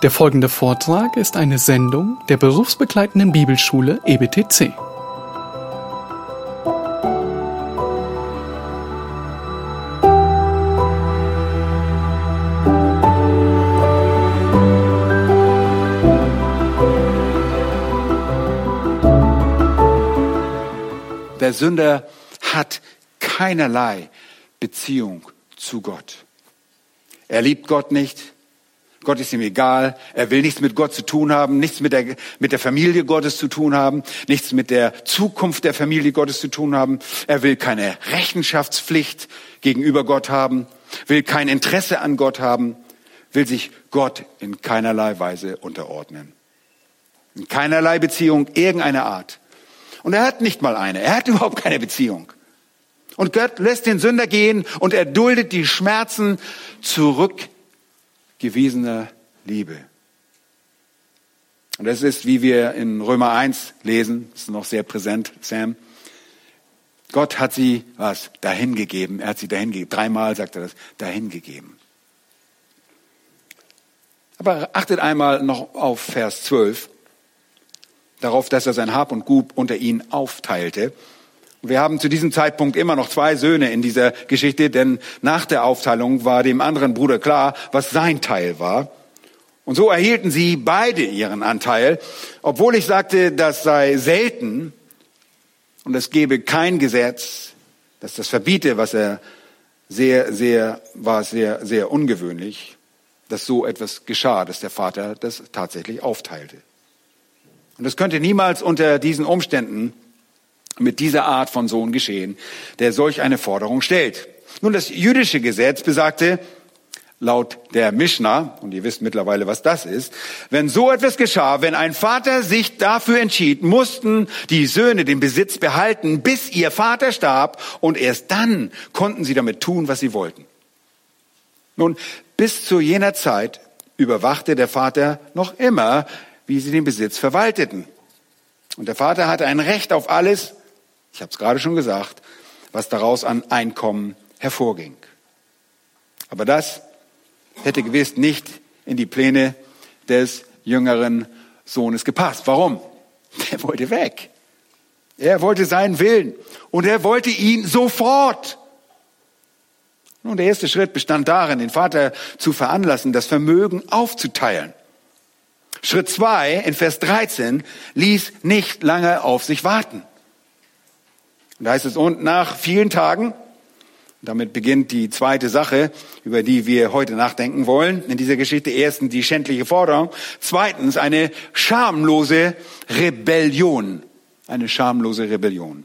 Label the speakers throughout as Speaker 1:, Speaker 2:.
Speaker 1: Der folgende Vortrag ist eine Sendung der berufsbegleitenden Bibelschule EBTC.
Speaker 2: Der Sünder hat keinerlei Beziehung zu Gott. Er liebt Gott nicht. Gott ist ihm egal. Er will nichts mit Gott zu tun haben, nichts mit der, mit der Familie Gottes zu tun haben, nichts mit der Zukunft der Familie Gottes zu tun haben. Er will keine Rechenschaftspflicht gegenüber Gott haben, will kein Interesse an Gott haben, will sich Gott in keinerlei Weise unterordnen. In keinerlei Beziehung irgendeiner Art. Und er hat nicht mal eine. Er hat überhaupt keine Beziehung. Und Gott lässt den Sünder gehen und er duldet die Schmerzen zurückgewiesener Liebe. Und das ist, wie wir in Römer 1 lesen, ist noch sehr präsent, Sam. Gott hat sie, was, dahingegeben. Er hat sie dahingegeben. Dreimal sagt er das, dahingegeben. Aber achtet einmal noch auf Vers 12 darauf, dass er sein Hab und Gut unter ihnen aufteilte. Wir haben zu diesem Zeitpunkt immer noch zwei Söhne in dieser Geschichte, denn nach der Aufteilung war dem anderen Bruder klar, was sein Teil war. Und so erhielten sie beide ihren Anteil, obwohl ich sagte, das sei selten und es gebe kein Gesetz, das das verbiete, was er sehr, sehr, war sehr, sehr ungewöhnlich, dass so etwas geschah, dass der Vater das tatsächlich aufteilte. Und es könnte niemals unter diesen Umständen mit dieser Art von Sohn geschehen, der solch eine Forderung stellt. Nun, das jüdische Gesetz besagte, laut der Mishnah, und ihr wisst mittlerweile, was das ist, wenn so etwas geschah, wenn ein Vater sich dafür entschied, mussten die Söhne den Besitz behalten, bis ihr Vater starb, und erst dann konnten sie damit tun, was sie wollten. Nun, bis zu jener Zeit überwachte der Vater noch immer wie sie den Besitz verwalteten. Und der Vater hatte ein Recht auf alles, ich habe es gerade schon gesagt, was daraus an Einkommen hervorging. Aber das hätte gewiss nicht in die Pläne des jüngeren Sohnes gepasst. Warum? Er wollte weg. Er wollte seinen Willen und er wollte ihn sofort. Nun, der erste Schritt bestand darin, den Vater zu veranlassen, das Vermögen aufzuteilen. Schritt zwei in Vers 13 ließ nicht lange auf sich warten. Und da heißt es, und nach vielen Tagen, damit beginnt die zweite Sache, über die wir heute nachdenken wollen, in dieser Geschichte. Erstens die schändliche Forderung. Zweitens eine schamlose Rebellion. Eine schamlose Rebellion.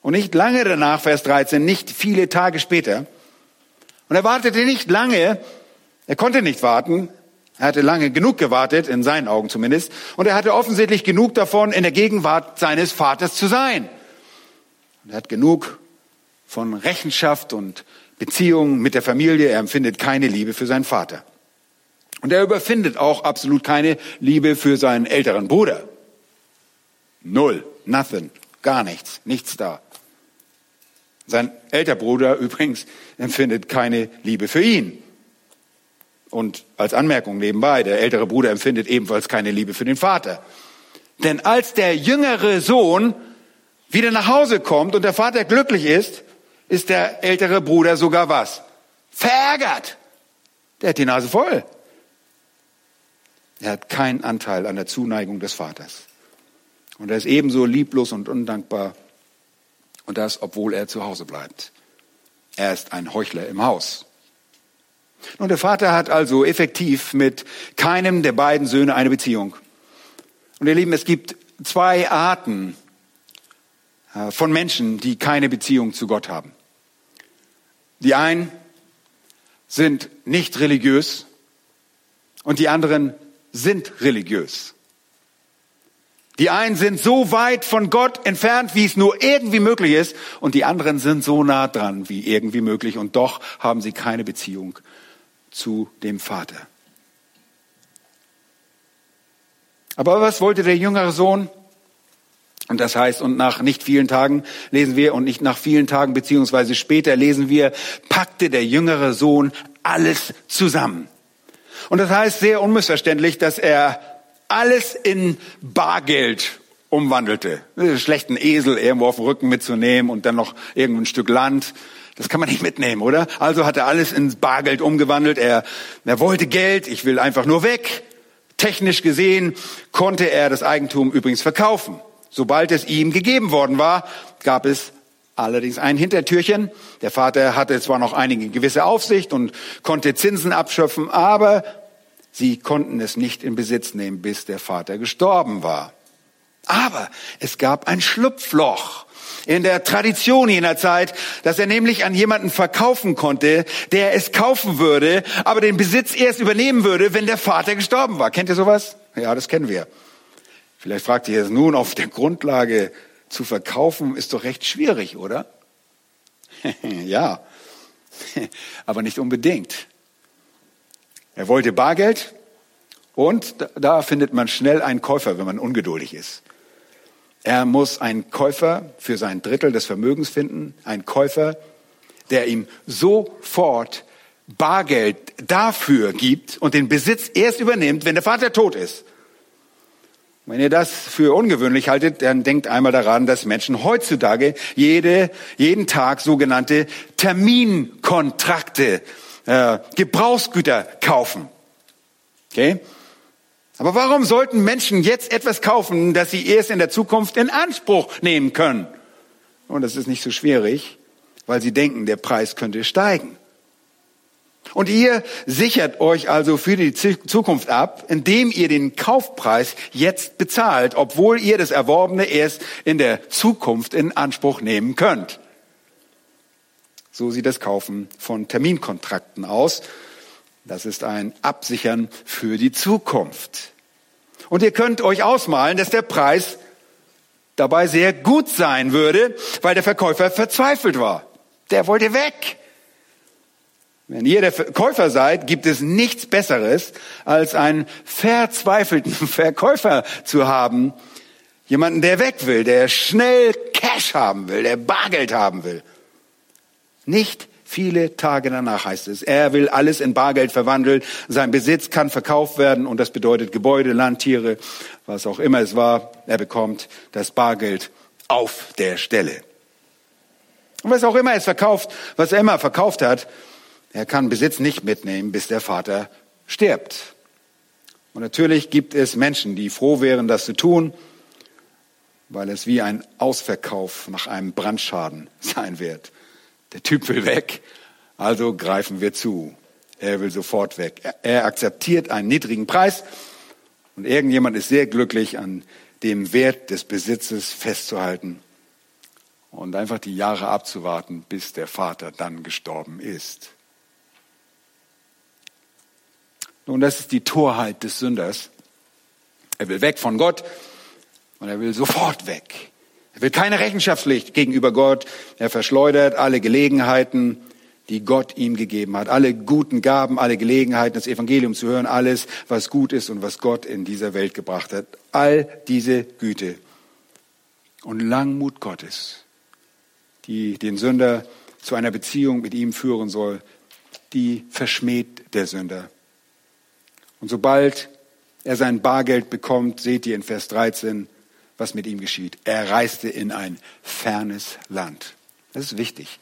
Speaker 2: Und nicht lange danach, Vers 13, nicht viele Tage später. Und er wartete nicht lange, er konnte nicht warten, er hatte lange genug gewartet, in seinen Augen zumindest, und er hatte offensichtlich genug davon, in der Gegenwart seines Vaters zu sein. Und er hat genug von Rechenschaft und Beziehungen mit der Familie. Er empfindet keine Liebe für seinen Vater. Und er überfindet auch absolut keine Liebe für seinen älteren Bruder. Null, nothing, gar nichts, nichts da. Sein älterer Bruder übrigens empfindet keine Liebe für ihn. Und als Anmerkung nebenbei, der ältere Bruder empfindet ebenfalls keine Liebe für den Vater. Denn als der jüngere Sohn wieder nach Hause kommt und der Vater glücklich ist, ist der ältere Bruder sogar was? Verärgert. Der hat die Nase voll. Er hat keinen Anteil an der Zuneigung des Vaters. Und er ist ebenso lieblos und undankbar. Und das, obwohl er zu Hause bleibt. Er ist ein Heuchler im Haus. Und der Vater hat also effektiv mit keinem der beiden Söhne eine Beziehung. Und ihr Lieben, es gibt zwei Arten von Menschen, die keine Beziehung zu Gott haben. Die einen sind nicht religiös und die anderen sind religiös. Die einen sind so weit von Gott entfernt, wie es nur irgendwie möglich ist, und die anderen sind so nah dran, wie irgendwie möglich, und doch haben sie keine Beziehung zu dem Vater. Aber was wollte der jüngere Sohn? Und das heißt, und nach nicht vielen Tagen lesen wir, und nicht nach vielen Tagen, beziehungsweise später lesen wir, packte der jüngere Sohn alles zusammen. Und das heißt sehr unmissverständlich, dass er alles in Bargeld umwandelte. Schlechten Esel irgendwo auf dem Rücken mitzunehmen und dann noch irgendein Stück Land. Das kann man nicht mitnehmen, oder? Also hat er alles ins Bargeld umgewandelt. Er, er wollte Geld, ich will einfach nur weg. Technisch gesehen konnte er das Eigentum übrigens verkaufen. Sobald es ihm gegeben worden war, gab es allerdings ein Hintertürchen. Der Vater hatte zwar noch einige gewisse Aufsicht und konnte Zinsen abschöpfen, aber sie konnten es nicht in Besitz nehmen, bis der Vater gestorben war. Aber es gab ein Schlupfloch in der Tradition jener Zeit, dass er nämlich an jemanden verkaufen konnte, der es kaufen würde, aber den Besitz erst übernehmen würde, wenn der Vater gestorben war. Kennt ihr sowas? Ja, das kennen wir. Vielleicht fragt ihr jetzt nun, auf der Grundlage zu verkaufen ist doch recht schwierig, oder? ja, aber nicht unbedingt. Er wollte Bargeld und da findet man schnell einen Käufer, wenn man ungeduldig ist. Er muss einen Käufer für sein Drittel des Vermögens finden, einen Käufer, der ihm sofort Bargeld dafür gibt und den Besitz erst übernimmt, wenn der Vater tot ist. Wenn ihr das für ungewöhnlich haltet, dann denkt einmal daran, dass Menschen heutzutage jede, jeden Tag sogenannte Terminkontrakte, äh, Gebrauchsgüter kaufen. Okay? Aber warum sollten Menschen jetzt etwas kaufen, das sie erst in der Zukunft in Anspruch nehmen können? Und das ist nicht so schwierig, weil sie denken, der Preis könnte steigen. Und ihr sichert euch also für die Zukunft ab, indem ihr den Kaufpreis jetzt bezahlt, obwohl ihr das Erworbene erst in der Zukunft in Anspruch nehmen könnt. So sieht das Kaufen von Terminkontrakten aus. Das ist ein Absichern für die Zukunft. Und ihr könnt euch ausmalen, dass der Preis dabei sehr gut sein würde, weil der Verkäufer verzweifelt war. Der wollte weg. Wenn ihr der Käufer seid, gibt es nichts Besseres, als einen verzweifelten Verkäufer zu haben. Jemanden, der weg will, der schnell Cash haben will, der Bargeld haben will. Nicht Viele Tage danach heißt es, er will alles in Bargeld verwandeln, sein Besitz kann verkauft werden und das bedeutet Gebäude, Landtiere, was auch immer es war, er bekommt das Bargeld auf der Stelle. Und was auch immer es verkauft, was er immer verkauft hat, er kann Besitz nicht mitnehmen, bis der Vater stirbt. Und natürlich gibt es Menschen, die froh wären, das zu tun, weil es wie ein Ausverkauf nach einem Brandschaden sein wird. Der Typ will weg, also greifen wir zu. Er will sofort weg. Er akzeptiert einen niedrigen Preis und irgendjemand ist sehr glücklich, an dem Wert des Besitzes festzuhalten und einfach die Jahre abzuwarten, bis der Vater dann gestorben ist. Nun, das ist die Torheit des Sünders. Er will weg von Gott und er will sofort weg. Er will keine Rechenschaftspflicht gegenüber Gott. Er verschleudert alle Gelegenheiten, die Gott ihm gegeben hat. Alle guten Gaben, alle Gelegenheiten, das Evangelium zu hören, alles, was gut ist und was Gott in dieser Welt gebracht hat. All diese Güte und Langmut Gottes, die den Sünder zu einer Beziehung mit ihm führen soll, die verschmäht der Sünder. Und sobald er sein Bargeld bekommt, seht ihr in Vers 13, was mit ihm geschieht. Er reiste in ein fernes Land. Das ist wichtig.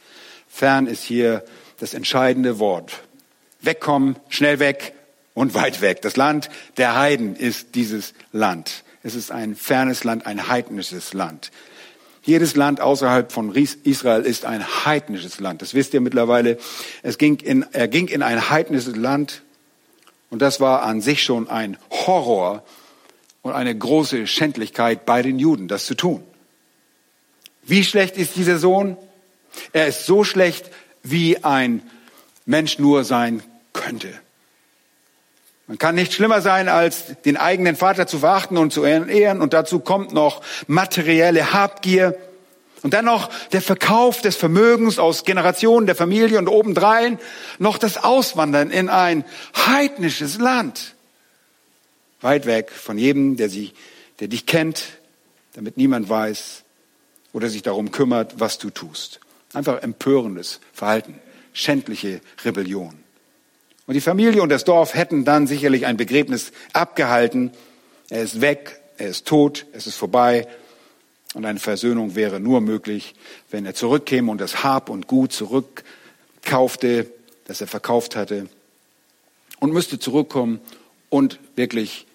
Speaker 2: Fern ist hier das entscheidende Wort. Wegkommen, schnell weg und weit weg. Das Land der Heiden ist dieses Land. Es ist ein fernes Land, ein heidnisches Land. Jedes Land außerhalb von Israel ist ein heidnisches Land. Das wisst ihr mittlerweile. Es ging in, er ging in ein heidnisches Land und das war an sich schon ein Horror und eine große Schändlichkeit bei den Juden, das zu tun. Wie schlecht ist dieser Sohn? Er ist so schlecht, wie ein Mensch nur sein könnte. Man kann nicht schlimmer sein, als den eigenen Vater zu verachten und zu ehren. Und dazu kommt noch materielle Habgier. Und dann noch der Verkauf des Vermögens aus Generationen der Familie und obendrein noch das Auswandern in ein heidnisches Land. Weit weg von jedem, der, sie, der dich kennt, damit niemand weiß oder sich darum kümmert, was du tust. Einfach empörendes Verhalten, schändliche Rebellion. Und die Familie und das Dorf hätten dann sicherlich ein Begräbnis abgehalten. Er ist weg, er ist tot, es ist vorbei. Und eine Versöhnung wäre nur möglich, wenn er zurückkäme und das Hab und Gut zurückkaufte, das er verkauft hatte. Und müsste zurückkommen und wirklich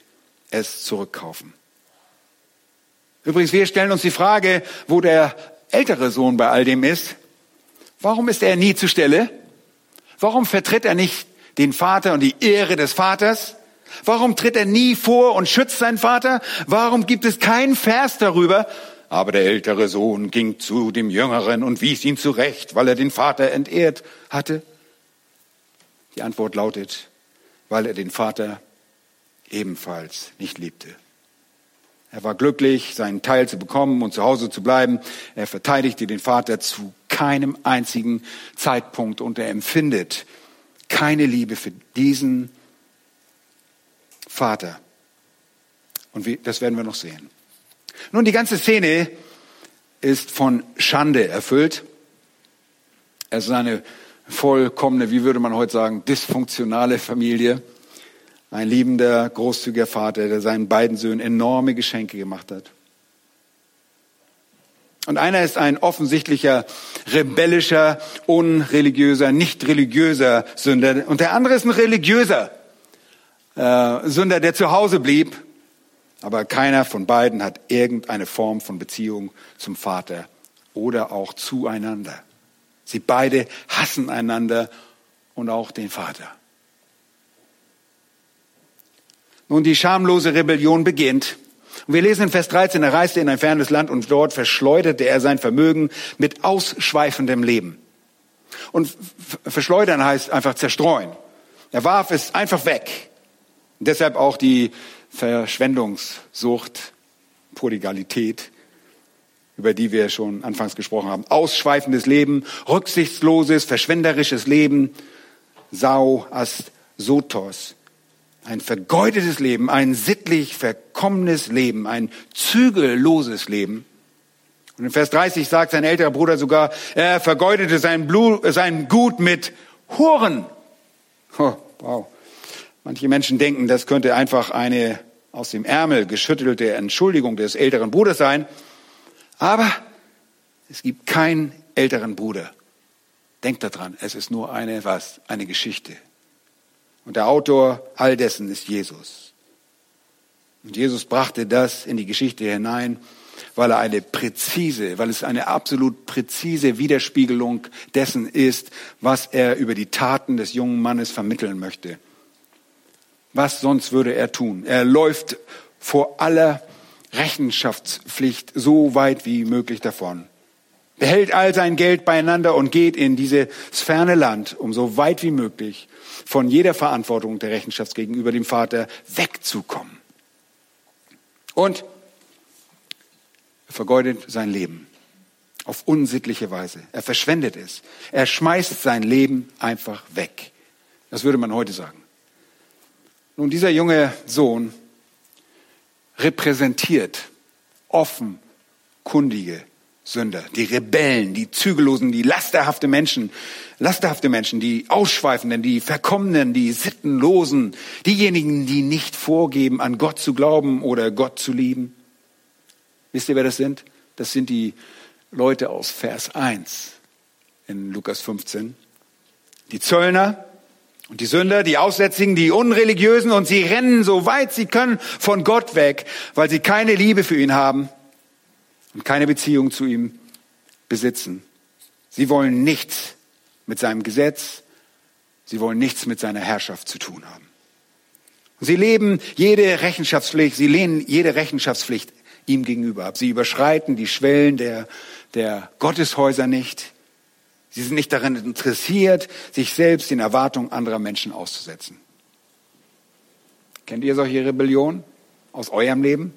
Speaker 2: es zurückkaufen. Übrigens, wir stellen uns die Frage, wo der ältere Sohn bei all dem ist. Warum ist er nie zur Stelle? Warum vertritt er nicht den Vater und die Ehre des Vaters? Warum tritt er nie vor und schützt seinen Vater? Warum gibt es keinen Vers darüber? Aber der ältere Sohn ging zu dem Jüngeren und wies ihn zurecht, weil er den Vater entehrt hatte. Die Antwort lautet, weil er den Vater ebenfalls nicht liebte. Er war glücklich, seinen Teil zu bekommen und zu Hause zu bleiben. Er verteidigte den Vater zu keinem einzigen Zeitpunkt und er empfindet keine Liebe für diesen Vater. Und das werden wir noch sehen. Nun, die ganze Szene ist von Schande erfüllt. Es ist eine vollkommene, wie würde man heute sagen, dysfunktionale Familie. Ein liebender, großzügiger Vater, der seinen beiden Söhnen enorme Geschenke gemacht hat. Und einer ist ein offensichtlicher, rebellischer, unreligiöser, nicht religiöser Sünder. Und der andere ist ein religiöser äh, Sünder, der zu Hause blieb. Aber keiner von beiden hat irgendeine Form von Beziehung zum Vater oder auch zueinander. Sie beide hassen einander und auch den Vater. Nun, die schamlose Rebellion beginnt. Und wir lesen in Vers 13, er reiste in ein fernes Land und dort verschleuderte er sein Vermögen mit ausschweifendem Leben. Und verschleudern heißt einfach zerstreuen. Er warf es einfach weg. Und deshalb auch die Verschwendungssucht, Prodigalität, über die wir schon anfangs gesprochen haben. Ausschweifendes Leben, rücksichtsloses, verschwenderisches Leben, Sau, Ast, Sotos. Ein vergeudetes Leben, ein sittlich verkommenes Leben, ein zügelloses Leben. Und in Vers 30 sagt sein älterer Bruder sogar, er vergeudete sein, Blut, sein Gut mit Huren. Oh, wow. Manche Menschen denken, das könnte einfach eine aus dem Ärmel geschüttelte Entschuldigung des älteren Bruders sein. Aber es gibt keinen älteren Bruder. Denkt daran, es ist nur eine was? Eine Geschichte. Und der Autor all dessen ist Jesus. Und Jesus brachte das in die Geschichte hinein, weil er eine präzise, weil es eine absolut präzise Widerspiegelung dessen ist, was er über die Taten des jungen Mannes vermitteln möchte. Was sonst würde er tun? Er läuft vor aller Rechenschaftspflicht so weit wie möglich davon behält all sein Geld beieinander und geht in dieses ferne Land, um so weit wie möglich von jeder Verantwortung der Rechenschaft gegenüber dem Vater wegzukommen. Und er vergeudet sein Leben auf unsittliche Weise. Er verschwendet es. Er schmeißt sein Leben einfach weg. Das würde man heute sagen. Nun, dieser junge Sohn repräsentiert offenkundige Sünder, die Rebellen, die zügellosen, die lasterhafte Menschen, lasterhafte Menschen, die Ausschweifenden, die Verkommenen, die Sittenlosen, diejenigen, die nicht vorgeben, an Gott zu glauben oder Gott zu lieben. Wisst ihr, wer das sind? Das sind die Leute aus Vers 1 in Lukas 15. Die Zöllner und die Sünder, die Aussätzigen, die Unreligiösen und sie rennen so weit sie können von Gott weg, weil sie keine Liebe für ihn haben und keine Beziehung zu ihm besitzen. Sie wollen nichts mit seinem Gesetz, sie wollen nichts mit seiner Herrschaft zu tun haben. Sie leben jede Rechenschaftspflicht, sie lehnen jede Rechenschaftspflicht ihm gegenüber ab. Sie überschreiten die Schwellen der, der Gotteshäuser nicht. Sie sind nicht daran interessiert, sich selbst den Erwartungen anderer Menschen auszusetzen. Kennt ihr solche Rebellionen aus eurem Leben?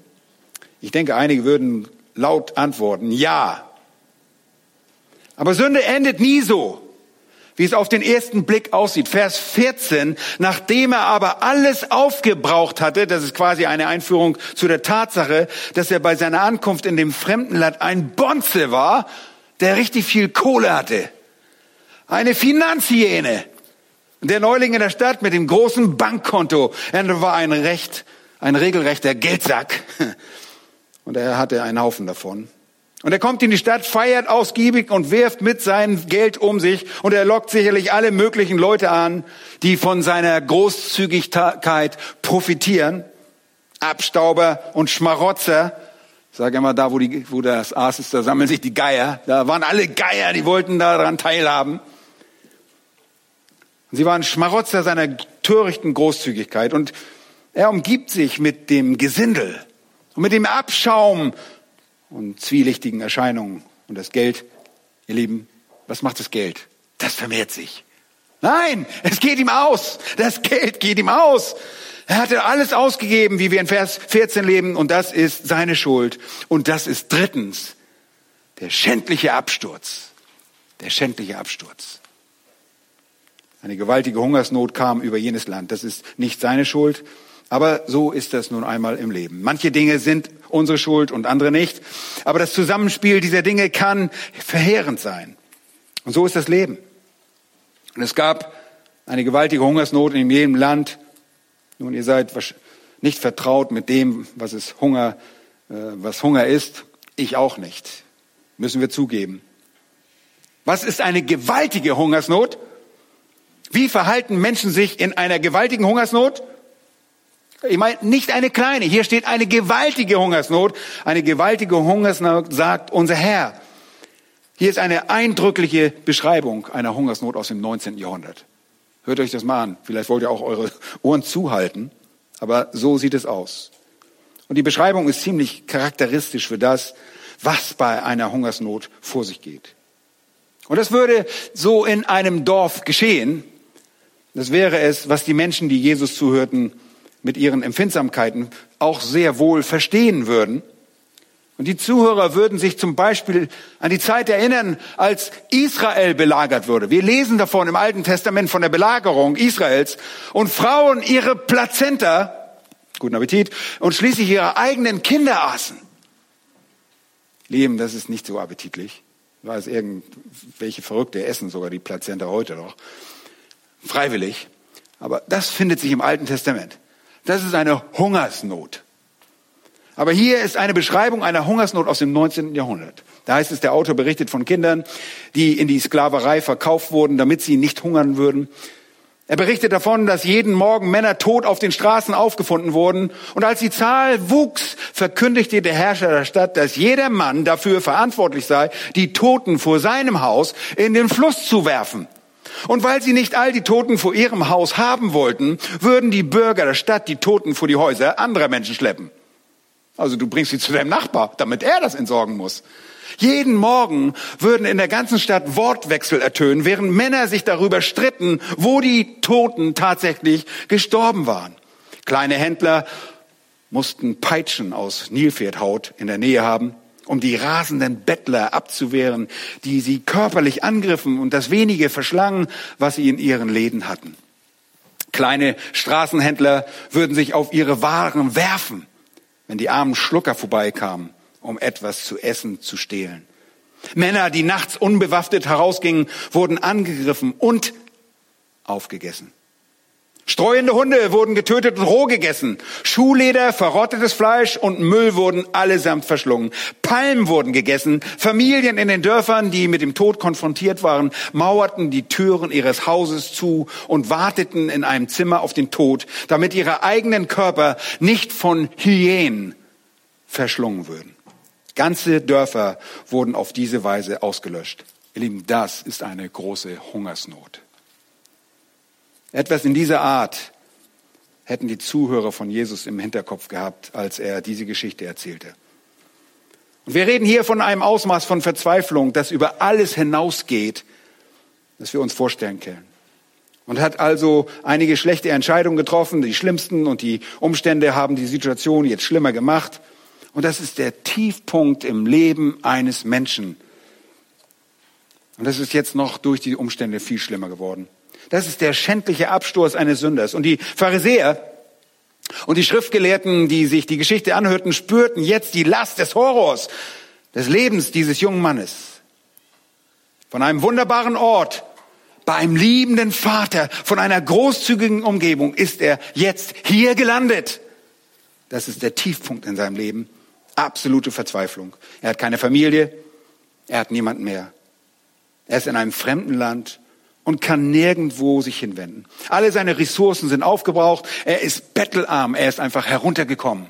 Speaker 2: Ich denke, einige würden laut antworten, ja. Aber Sünde endet nie so, wie es auf den ersten Blick aussieht. Vers 14, nachdem er aber alles aufgebraucht hatte, das ist quasi eine Einführung zu der Tatsache, dass er bei seiner Ankunft in dem fremden Land ein Bonze war, der richtig viel Kohle hatte. Eine Finanzhyäne. Der Neuling in der Stadt mit dem großen Bankkonto, er war ein recht, ein regelrechter Geldsack. Und er hatte einen Haufen davon. Und er kommt in die Stadt, feiert ausgiebig und wirft mit seinem Geld um sich. Und er lockt sicherlich alle möglichen Leute an, die von seiner Großzügigkeit profitieren. Abstauber und Schmarotzer. Ich sage immer, da wo, die, wo das Aas ist, da sammeln sich die Geier. Da waren alle Geier, die wollten daran teilhaben. Sie waren Schmarotzer seiner törichten Großzügigkeit. Und er umgibt sich mit dem Gesindel und mit dem Abschaum und zwielichtigen Erscheinungen. Und das Geld, ihr Lieben, was macht das Geld? Das vermehrt sich. Nein, es geht ihm aus. Das Geld geht ihm aus. Er hatte alles ausgegeben, wie wir in Vers 14 leben, und das ist seine Schuld. Und das ist drittens der schändliche Absturz. Der schändliche Absturz. Eine gewaltige Hungersnot kam über jenes Land. Das ist nicht seine Schuld, aber so ist das nun einmal im Leben. Manche Dinge sind unsere Schuld und andere nicht. Aber das Zusammenspiel dieser Dinge kann verheerend sein. Und so ist das Leben. Und es gab eine gewaltige Hungersnot in jedem Land. Nun, ihr seid nicht vertraut mit dem, was es Hunger, äh, was Hunger ist. Ich auch nicht. Müssen wir zugeben. Was ist eine gewaltige Hungersnot? Wie verhalten Menschen sich in einer gewaltigen Hungersnot? Ich meine, nicht eine kleine. Hier steht eine gewaltige Hungersnot. Eine gewaltige Hungersnot sagt unser Herr. Hier ist eine eindrückliche Beschreibung einer Hungersnot aus dem 19. Jahrhundert. Hört euch das mal an. Vielleicht wollt ihr auch eure Ohren zuhalten. Aber so sieht es aus. Und die Beschreibung ist ziemlich charakteristisch für das, was bei einer Hungersnot vor sich geht. Und das würde so in einem Dorf geschehen. Das wäre es, was die Menschen, die Jesus zuhörten, mit ihren Empfindsamkeiten auch sehr wohl verstehen würden. Und die Zuhörer würden sich zum Beispiel an die Zeit erinnern, als Israel belagert wurde. Wir lesen davon im Alten Testament von der Belagerung Israels und Frauen ihre Plazenta, guten Appetit, und schließlich ihre eigenen Kinder aßen. Leben, das ist nicht so appetitlich. Weiß irgendwelche Verrückte essen sogar die Plazenta heute noch. Freiwillig. Aber das findet sich im Alten Testament. Das ist eine Hungersnot. Aber hier ist eine Beschreibung einer Hungersnot aus dem 19. Jahrhundert. Da heißt es, der Autor berichtet von Kindern, die in die Sklaverei verkauft wurden, damit sie nicht hungern würden. Er berichtet davon, dass jeden Morgen Männer tot auf den Straßen aufgefunden wurden. Und als die Zahl wuchs, verkündigte der Herrscher der Stadt, dass jeder Mann dafür verantwortlich sei, die Toten vor seinem Haus in den Fluss zu werfen. Und weil sie nicht all die Toten vor ihrem Haus haben wollten, würden die Bürger der Stadt die Toten vor die Häuser anderer Menschen schleppen. Also du bringst sie zu deinem Nachbar, damit er das entsorgen muss. Jeden Morgen würden in der ganzen Stadt Wortwechsel ertönen, während Männer sich darüber stritten, wo die Toten tatsächlich gestorben waren. Kleine Händler mussten Peitschen aus Nilpferdhaut in der Nähe haben um die rasenden Bettler abzuwehren, die sie körperlich angriffen und das wenige verschlangen, was sie in ihren Läden hatten. Kleine Straßenhändler würden sich auf ihre Waren werfen, wenn die armen Schlucker vorbeikamen, um etwas zu essen zu stehlen. Männer, die nachts unbewaffnet herausgingen, wurden angegriffen und aufgegessen. Streuende Hunde wurden getötet und roh gegessen. Schuhleder, verrottetes Fleisch und Müll wurden allesamt verschlungen. Palmen wurden gegessen. Familien in den Dörfern, die mit dem Tod konfrontiert waren, mauerten die Türen ihres Hauses zu und warteten in einem Zimmer auf den Tod, damit ihre eigenen Körper nicht von Hyänen verschlungen würden. Ganze Dörfer wurden auf diese Weise ausgelöscht. Ihr Lieben, das ist eine große Hungersnot. Etwas in dieser Art hätten die Zuhörer von Jesus im Hinterkopf gehabt, als er diese Geschichte erzählte. Und wir reden hier von einem Ausmaß von Verzweiflung, das über alles hinausgeht, das wir uns vorstellen können. Und hat also einige schlechte Entscheidungen getroffen, die schlimmsten, und die Umstände haben die Situation jetzt schlimmer gemacht. Und das ist der Tiefpunkt im Leben eines Menschen. Und das ist jetzt noch durch die Umstände viel schlimmer geworden. Das ist der schändliche Absturz eines Sünders. Und die Pharisäer und die Schriftgelehrten, die sich die Geschichte anhörten, spürten jetzt die Last des Horrors, des Lebens dieses jungen Mannes. Von einem wunderbaren Ort, bei einem liebenden Vater von einer großzügigen Umgebung ist er jetzt hier gelandet. Das ist der Tiefpunkt in seinem Leben. Absolute Verzweiflung. Er hat keine Familie, er hat niemanden mehr. Er ist in einem fremden Land und kann nirgendwo sich hinwenden. Alle seine Ressourcen sind aufgebraucht. Er ist bettelarm. Er ist einfach heruntergekommen.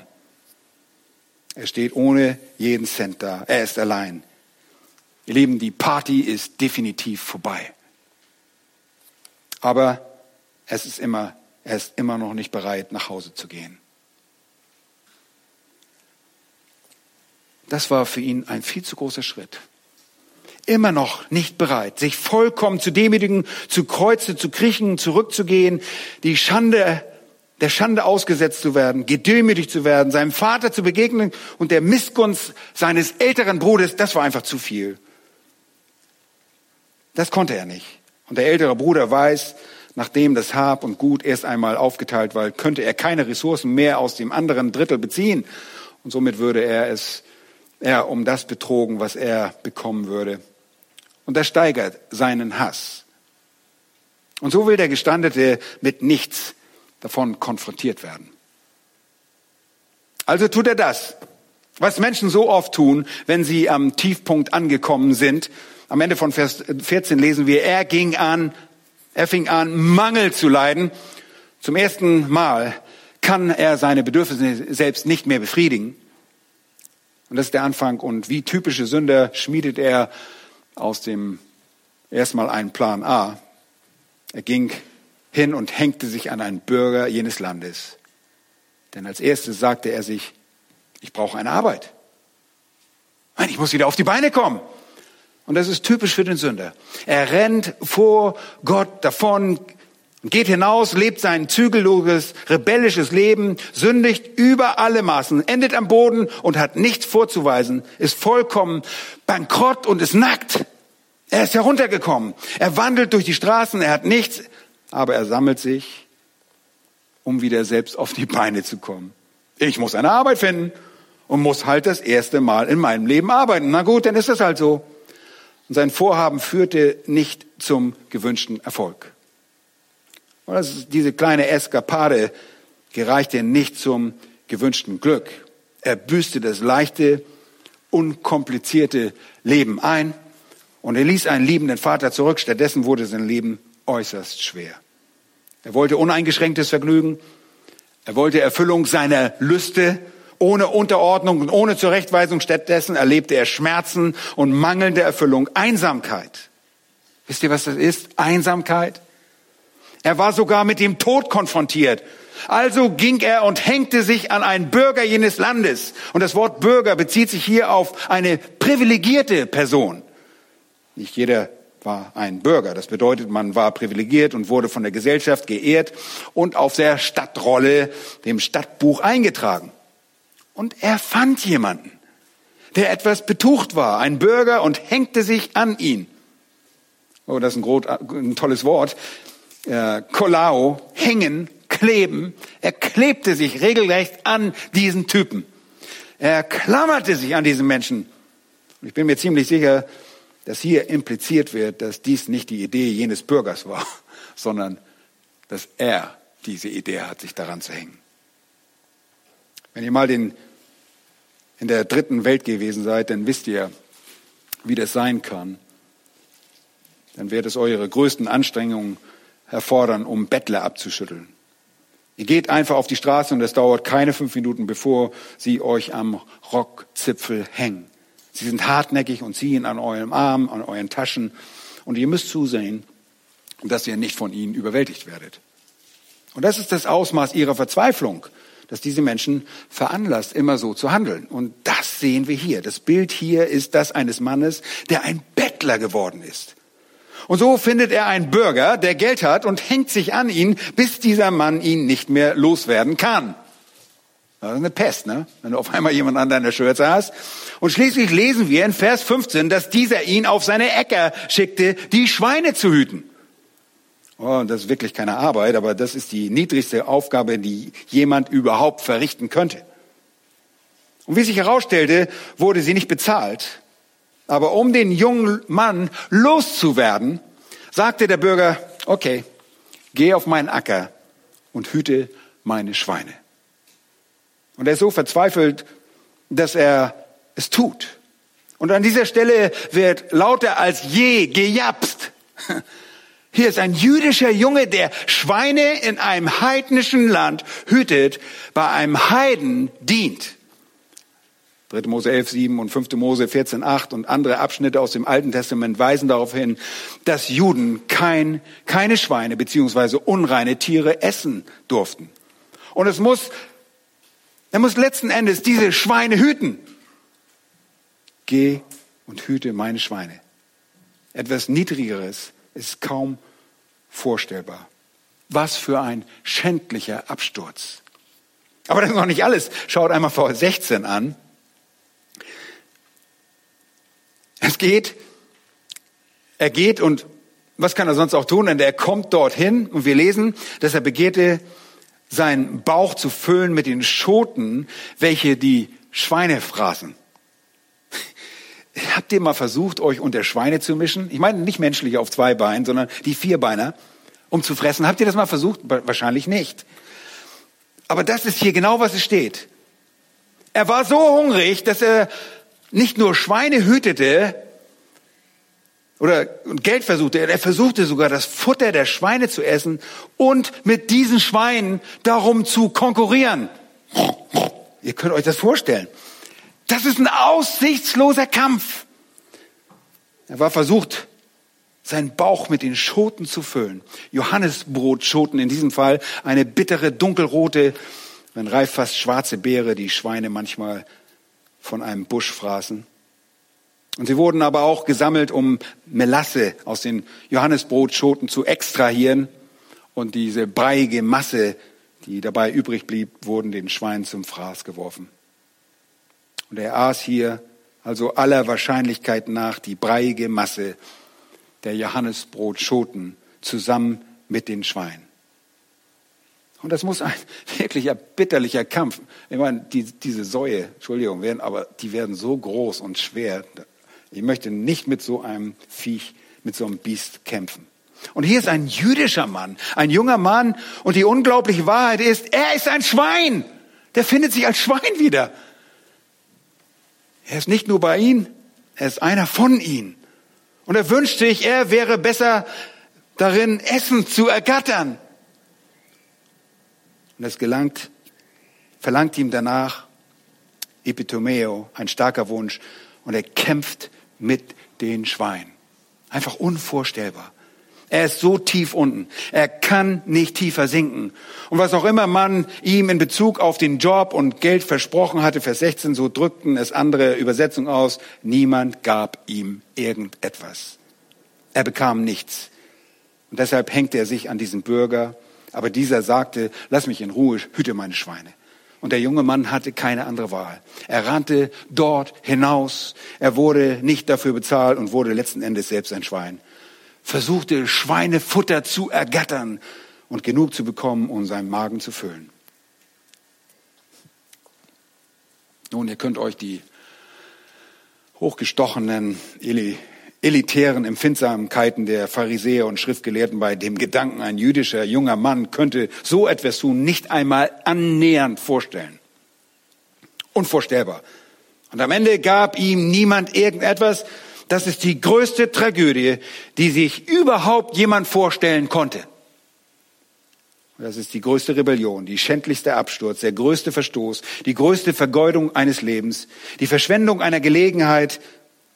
Speaker 2: Er steht ohne jeden Cent da. Er ist allein. Ihr Lieben, die Party ist definitiv vorbei. Aber es ist immer, er ist immer noch nicht bereit, nach Hause zu gehen. Das war für ihn ein viel zu großer Schritt immer noch nicht bereit, sich vollkommen zu demütigen, zu Kreuze zu kriechen, zurückzugehen, die Schande, der Schande ausgesetzt zu werden, gedemütigt zu werden, seinem Vater zu begegnen und der Missgunst seines älteren Bruders, das war einfach zu viel. Das konnte er nicht. Und der ältere Bruder weiß, nachdem das Hab und Gut erst einmal aufgeteilt war, könnte er keine Ressourcen mehr aus dem anderen Drittel beziehen. Und somit würde er es er um das betrogen, was er bekommen würde und er steigert seinen Hass. Und so will der Gestandete mit nichts davon konfrontiert werden. Also tut er das, was Menschen so oft tun, wenn sie am Tiefpunkt angekommen sind. Am Ende von Vers 14 lesen wir, er ging an, er fing an, Mangel zu leiden. Zum ersten Mal kann er seine Bedürfnisse selbst nicht mehr befriedigen. Und das ist der Anfang. Und wie typische Sünder schmiedet er aus dem erstmal einen Plan A. Er ging hin und hängte sich an einen Bürger jenes Landes. Denn als erstes sagte er sich, ich brauche eine Arbeit. Ich muss wieder auf die Beine kommen. Und das ist typisch für den Sünder. Er rennt vor Gott davon, geht hinaus, lebt sein zügelloses, rebellisches Leben, sündigt über alle Maßen, endet am Boden und hat nichts vorzuweisen, ist vollkommen bankrott und ist nackt. Er ist heruntergekommen. Er wandelt durch die Straßen, er hat nichts, aber er sammelt sich, um wieder selbst auf die Beine zu kommen. Ich muss eine Arbeit finden und muss halt das erste Mal in meinem Leben arbeiten. Na gut, dann ist das halt so. Und sein Vorhaben führte nicht zum gewünschten Erfolg. Und das ist diese kleine Eskapade gereichte nicht zum gewünschten Glück. Er büßte das leichte, unkomplizierte Leben ein und er ließ einen liebenden Vater zurück. Stattdessen wurde sein Leben äußerst schwer. Er wollte uneingeschränktes Vergnügen. Er wollte Erfüllung seiner Lüste ohne Unterordnung und ohne Zurechtweisung. Stattdessen erlebte er Schmerzen und mangelnde Erfüllung, Einsamkeit. Wisst ihr, was das ist? Einsamkeit. Er war sogar mit dem Tod konfrontiert. Also ging er und hängte sich an einen Bürger jenes Landes. Und das Wort Bürger bezieht sich hier auf eine privilegierte Person. Nicht jeder war ein Bürger. Das bedeutet, man war privilegiert und wurde von der Gesellschaft geehrt und auf der Stadtrolle, dem Stadtbuch eingetragen. Und er fand jemanden, der etwas betucht war, ein Bürger, und hängte sich an ihn. Oh, das ist ein, ein tolles Wort. Äh, Kolao, hängen, kleben. Er klebte sich regelrecht an diesen Typen. Er klammerte sich an diesen Menschen. Ich bin mir ziemlich sicher, dass hier impliziert wird, dass dies nicht die Idee jenes Bürgers war, sondern dass er diese Idee hat, sich daran zu hängen. Wenn ihr mal den, in der dritten Welt gewesen seid, dann wisst ihr, wie das sein kann. Dann wird es eure größten Anstrengungen erfordern, um Bettler abzuschütteln. Ihr geht einfach auf die Straße und es dauert keine fünf Minuten, bevor sie euch am Rockzipfel hängen. Sie sind hartnäckig und ziehen an eurem Arm, an euren Taschen. Und ihr müsst zusehen, dass ihr nicht von ihnen überwältigt werdet. Und das ist das Ausmaß ihrer Verzweiflung, dass diese Menschen veranlasst, immer so zu handeln. Und das sehen wir hier. Das Bild hier ist das eines Mannes, der ein Bettler geworden ist. Und so findet er einen Bürger, der Geld hat und hängt sich an ihn, bis dieser Mann ihn nicht mehr loswerden kann. Das ist eine Pest, ne? Wenn du auf einmal jemand an deiner Schürze hast. Und schließlich lesen wir in Vers 15, dass dieser ihn auf seine Äcker schickte, die Schweine zu hüten. Oh, das ist wirklich keine Arbeit, aber das ist die niedrigste Aufgabe, die jemand überhaupt verrichten könnte. Und wie sich herausstellte, wurde sie nicht bezahlt. Aber um den jungen Mann loszuwerden, sagte der Bürger, okay, geh auf meinen Acker und hüte meine Schweine. Und er ist so verzweifelt, dass er es tut. Und an dieser Stelle wird lauter als je gejapst. Hier ist ein jüdischer Junge, der Schweine in einem heidnischen Land hütet, bei einem Heiden dient. 3. Mose 11, 7 und 5. Mose 14, 8 und andere Abschnitte aus dem Alten Testament weisen darauf hin, dass Juden kein, keine Schweine beziehungsweise unreine Tiere essen durften. Und es muss, er muss letzten Endes diese Schweine hüten. Geh und hüte meine Schweine. Etwas Niedrigeres ist kaum vorstellbar. Was für ein schändlicher Absturz. Aber das ist noch nicht alles. Schaut einmal vor 16 an. Es geht, er geht und was kann er sonst auch tun? Denn er kommt dorthin und wir lesen, dass er begehrte, seinen Bauch zu füllen mit den Schoten, welche die Schweine fraßen. Habt ihr mal versucht, euch unter Schweine zu mischen? Ich meine nicht menschliche auf zwei Beinen, sondern die Vierbeiner, um zu fressen. Habt ihr das mal versucht? Wahrscheinlich nicht. Aber das ist hier genau, was es steht. Er war so hungrig, dass er nicht nur Schweine hütete oder Geld versuchte, er versuchte sogar das Futter der Schweine zu essen und mit diesen Schweinen darum zu konkurrieren. Ihr könnt euch das vorstellen. Das ist ein aussichtsloser Kampf. Er war versucht, seinen Bauch mit den Schoten zu füllen. Johannesbrotschoten in diesem Fall, eine bittere, dunkelrote, wenn reif fast schwarze Beere, die Schweine manchmal von einem Busch fraßen. Und sie wurden aber auch gesammelt, um Melasse aus den Johannesbrotschoten zu extrahieren. Und diese breiige Masse, die dabei übrig blieb, wurden den Schweinen zum Fraß geworfen. Und er aß hier also aller Wahrscheinlichkeit nach die breiige Masse der Johannesbrotschoten zusammen mit den Schweinen. Und das muss ein wirklicher bitterlicher Kampf. Ich meine, die, diese Säue, Entschuldigung, werden, aber die werden so groß und schwer. Ich möchte nicht mit so einem Viech, mit so einem Biest kämpfen. Und hier ist ein jüdischer Mann, ein junger Mann. Und die unglaubliche Wahrheit ist, er ist ein Schwein. Der findet sich als Schwein wieder. Er ist nicht nur bei ihnen, er ist einer von ihnen. Und er wünscht sich, er wäre besser darin, Essen zu ergattern. Und es gelangt, verlangt ihm danach Epitomeo, ein starker Wunsch. Und er kämpft mit den Schweinen. Einfach unvorstellbar. Er ist so tief unten. Er kann nicht tiefer sinken. Und was auch immer man ihm in Bezug auf den Job und Geld versprochen hatte, Vers 16, so drückten es andere Übersetzungen aus, niemand gab ihm irgendetwas. Er bekam nichts. Und deshalb hängt er sich an diesen Bürger aber dieser sagte, lass mich in Ruhe, hüte meine Schweine. Und der junge Mann hatte keine andere Wahl. Er rannte dort hinaus. Er wurde nicht dafür bezahlt und wurde letzten Endes selbst ein Schwein. Versuchte Schweinefutter zu ergattern und genug zu bekommen, um seinen Magen zu füllen. Nun, ihr könnt euch die hochgestochenen Eli elitären Empfindsamkeiten der Pharisäer und Schriftgelehrten bei dem Gedanken, ein jüdischer junger Mann könnte so etwas tun, nicht einmal annähernd vorstellen. Unvorstellbar. Und am Ende gab ihm niemand irgendetwas. Das ist die größte Tragödie, die sich überhaupt jemand vorstellen konnte. Das ist die größte Rebellion, die schändlichste Absturz, der größte Verstoß, die größte Vergeudung eines Lebens, die Verschwendung einer Gelegenheit,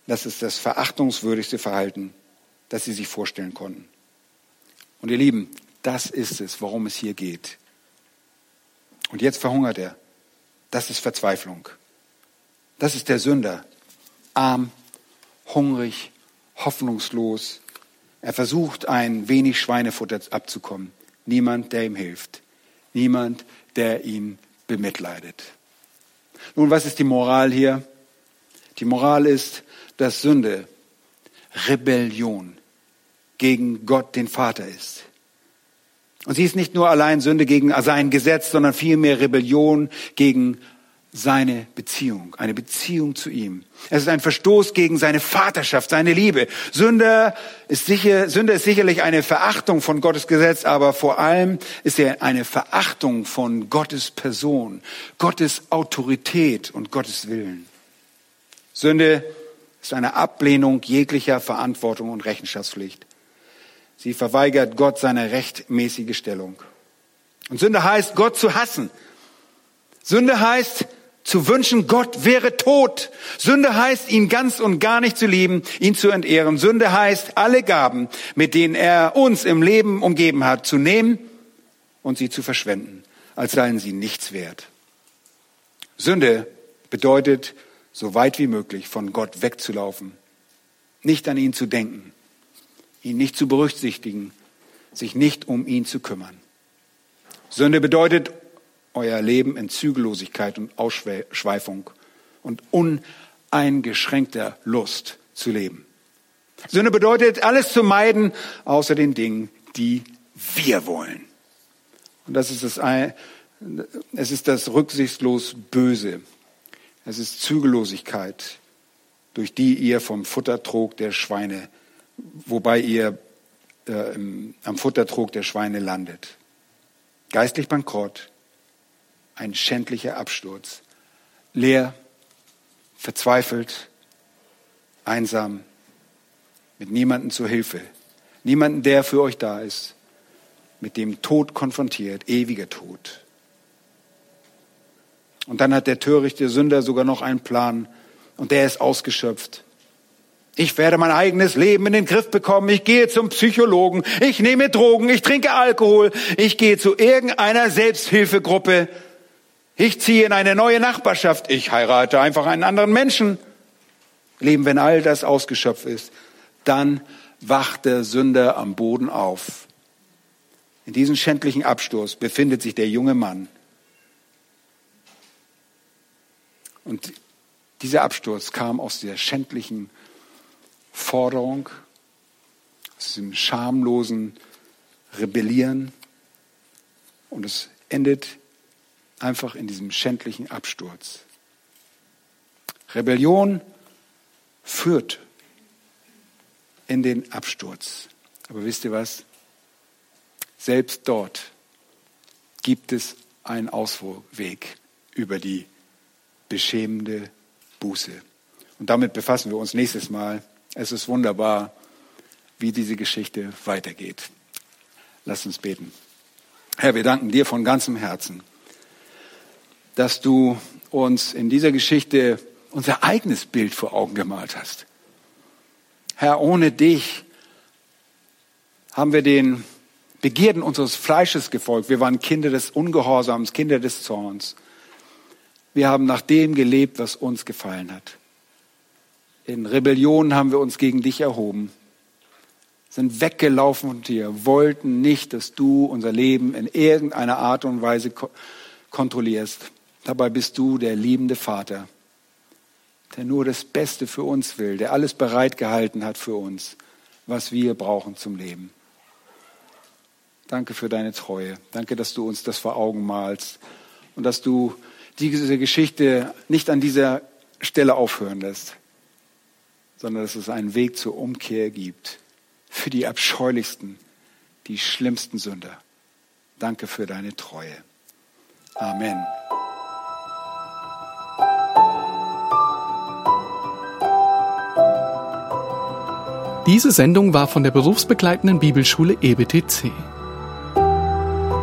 Speaker 2: das ist das verachtungswürdigste Verhalten, das sie sich vorstellen konnten. Und ihr Lieben, das ist es, worum es hier geht. Und jetzt verhungert er. Das ist Verzweiflung. Das ist der Sünder. Arm, hungrig, hoffnungslos. Er versucht, ein wenig Schweinefutter abzukommen. Niemand, der ihm hilft. Niemand, der ihn bemitleidet. Nun, was ist die Moral hier? Die Moral ist, dass Sünde Rebellion gegen Gott, den Vater ist. Und sie ist nicht nur allein Sünde gegen sein Gesetz, sondern vielmehr Rebellion gegen seine Beziehung, eine Beziehung zu ihm. Es ist ein Verstoß gegen seine Vaterschaft, seine Liebe. Sünde ist, sicher, Sünde ist sicherlich eine Verachtung von Gottes Gesetz, aber vor allem ist er eine Verachtung von Gottes Person, Gottes Autorität und Gottes Willen. Sünde ist eine Ablehnung jeglicher Verantwortung und Rechenschaftspflicht. Sie verweigert Gott seine rechtmäßige Stellung. Und Sünde heißt, Gott zu hassen. Sünde heißt, zu wünschen, Gott wäre tot. Sünde heißt, ihn ganz und gar nicht zu lieben, ihn zu entehren. Sünde heißt, alle Gaben, mit denen er uns im Leben umgeben hat, zu nehmen und sie zu verschwenden, als seien sie nichts wert. Sünde bedeutet, so weit wie möglich von Gott wegzulaufen, nicht an ihn zu denken, ihn nicht zu berücksichtigen, sich nicht um ihn zu kümmern. Sünde bedeutet, euer Leben in Zügellosigkeit und Ausschweifung und uneingeschränkter Lust zu leben. Sünde bedeutet, alles zu meiden, außer den Dingen, die wir wollen. Und das ist das, es ist das rücksichtslos Böse. Es ist Zügellosigkeit, durch die ihr vom Futtertrog der Schweine, wobei ihr äh, am Futtertrog der Schweine landet. Geistlich bankrott, ein schändlicher Absturz. Leer, verzweifelt, einsam, mit niemandem zur Hilfe, niemanden, der für euch da ist, mit dem Tod konfrontiert, ewiger Tod. Und dann hat der törichte Sünder sogar noch einen Plan und der ist ausgeschöpft. Ich werde mein eigenes Leben in den Griff bekommen. Ich gehe zum Psychologen. Ich nehme Drogen. Ich trinke Alkohol. Ich gehe zu irgendeiner Selbsthilfegruppe. Ich ziehe in eine neue Nachbarschaft. Ich heirate einfach einen anderen Menschen. Leben, wenn all das ausgeschöpft ist, dann wacht der Sünder am Boden auf. In diesem schändlichen Absturz befindet sich der junge Mann. Und dieser Absturz kam aus der schändlichen Forderung, aus diesem schamlosen Rebellieren. Und es endet einfach in diesem schändlichen Absturz. Rebellion führt in den Absturz. Aber wisst ihr was? Selbst dort gibt es einen Ausweg über die beschämende Buße. Und damit befassen wir uns nächstes Mal. Es ist wunderbar, wie diese Geschichte weitergeht. Lass uns beten. Herr, wir danken dir von ganzem Herzen dass du uns in dieser Geschichte unser eigenes Bild vor Augen gemalt hast. Herr, ohne dich haben wir den Begierden unseres Fleisches gefolgt. Wir waren Kinder des Ungehorsams, Kinder des Zorns. Wir haben nach dem gelebt, was uns gefallen hat. In Rebellion haben wir uns gegen dich erhoben, sind weggelaufen von dir, wollten nicht, dass du unser Leben in irgendeiner Art und Weise kontrollierst. Dabei bist du der liebende Vater, der nur das Beste für uns will, der alles bereitgehalten hat für uns, was wir brauchen zum Leben. Danke für deine Treue. Danke, dass du uns das vor Augen malst und dass du diese Geschichte nicht an dieser Stelle aufhören lässt, sondern dass es einen Weg zur Umkehr gibt für die abscheulichsten, die schlimmsten Sünder. Danke für deine Treue. Amen.
Speaker 1: Diese Sendung war von der berufsbegleitenden Bibelschule EBTC.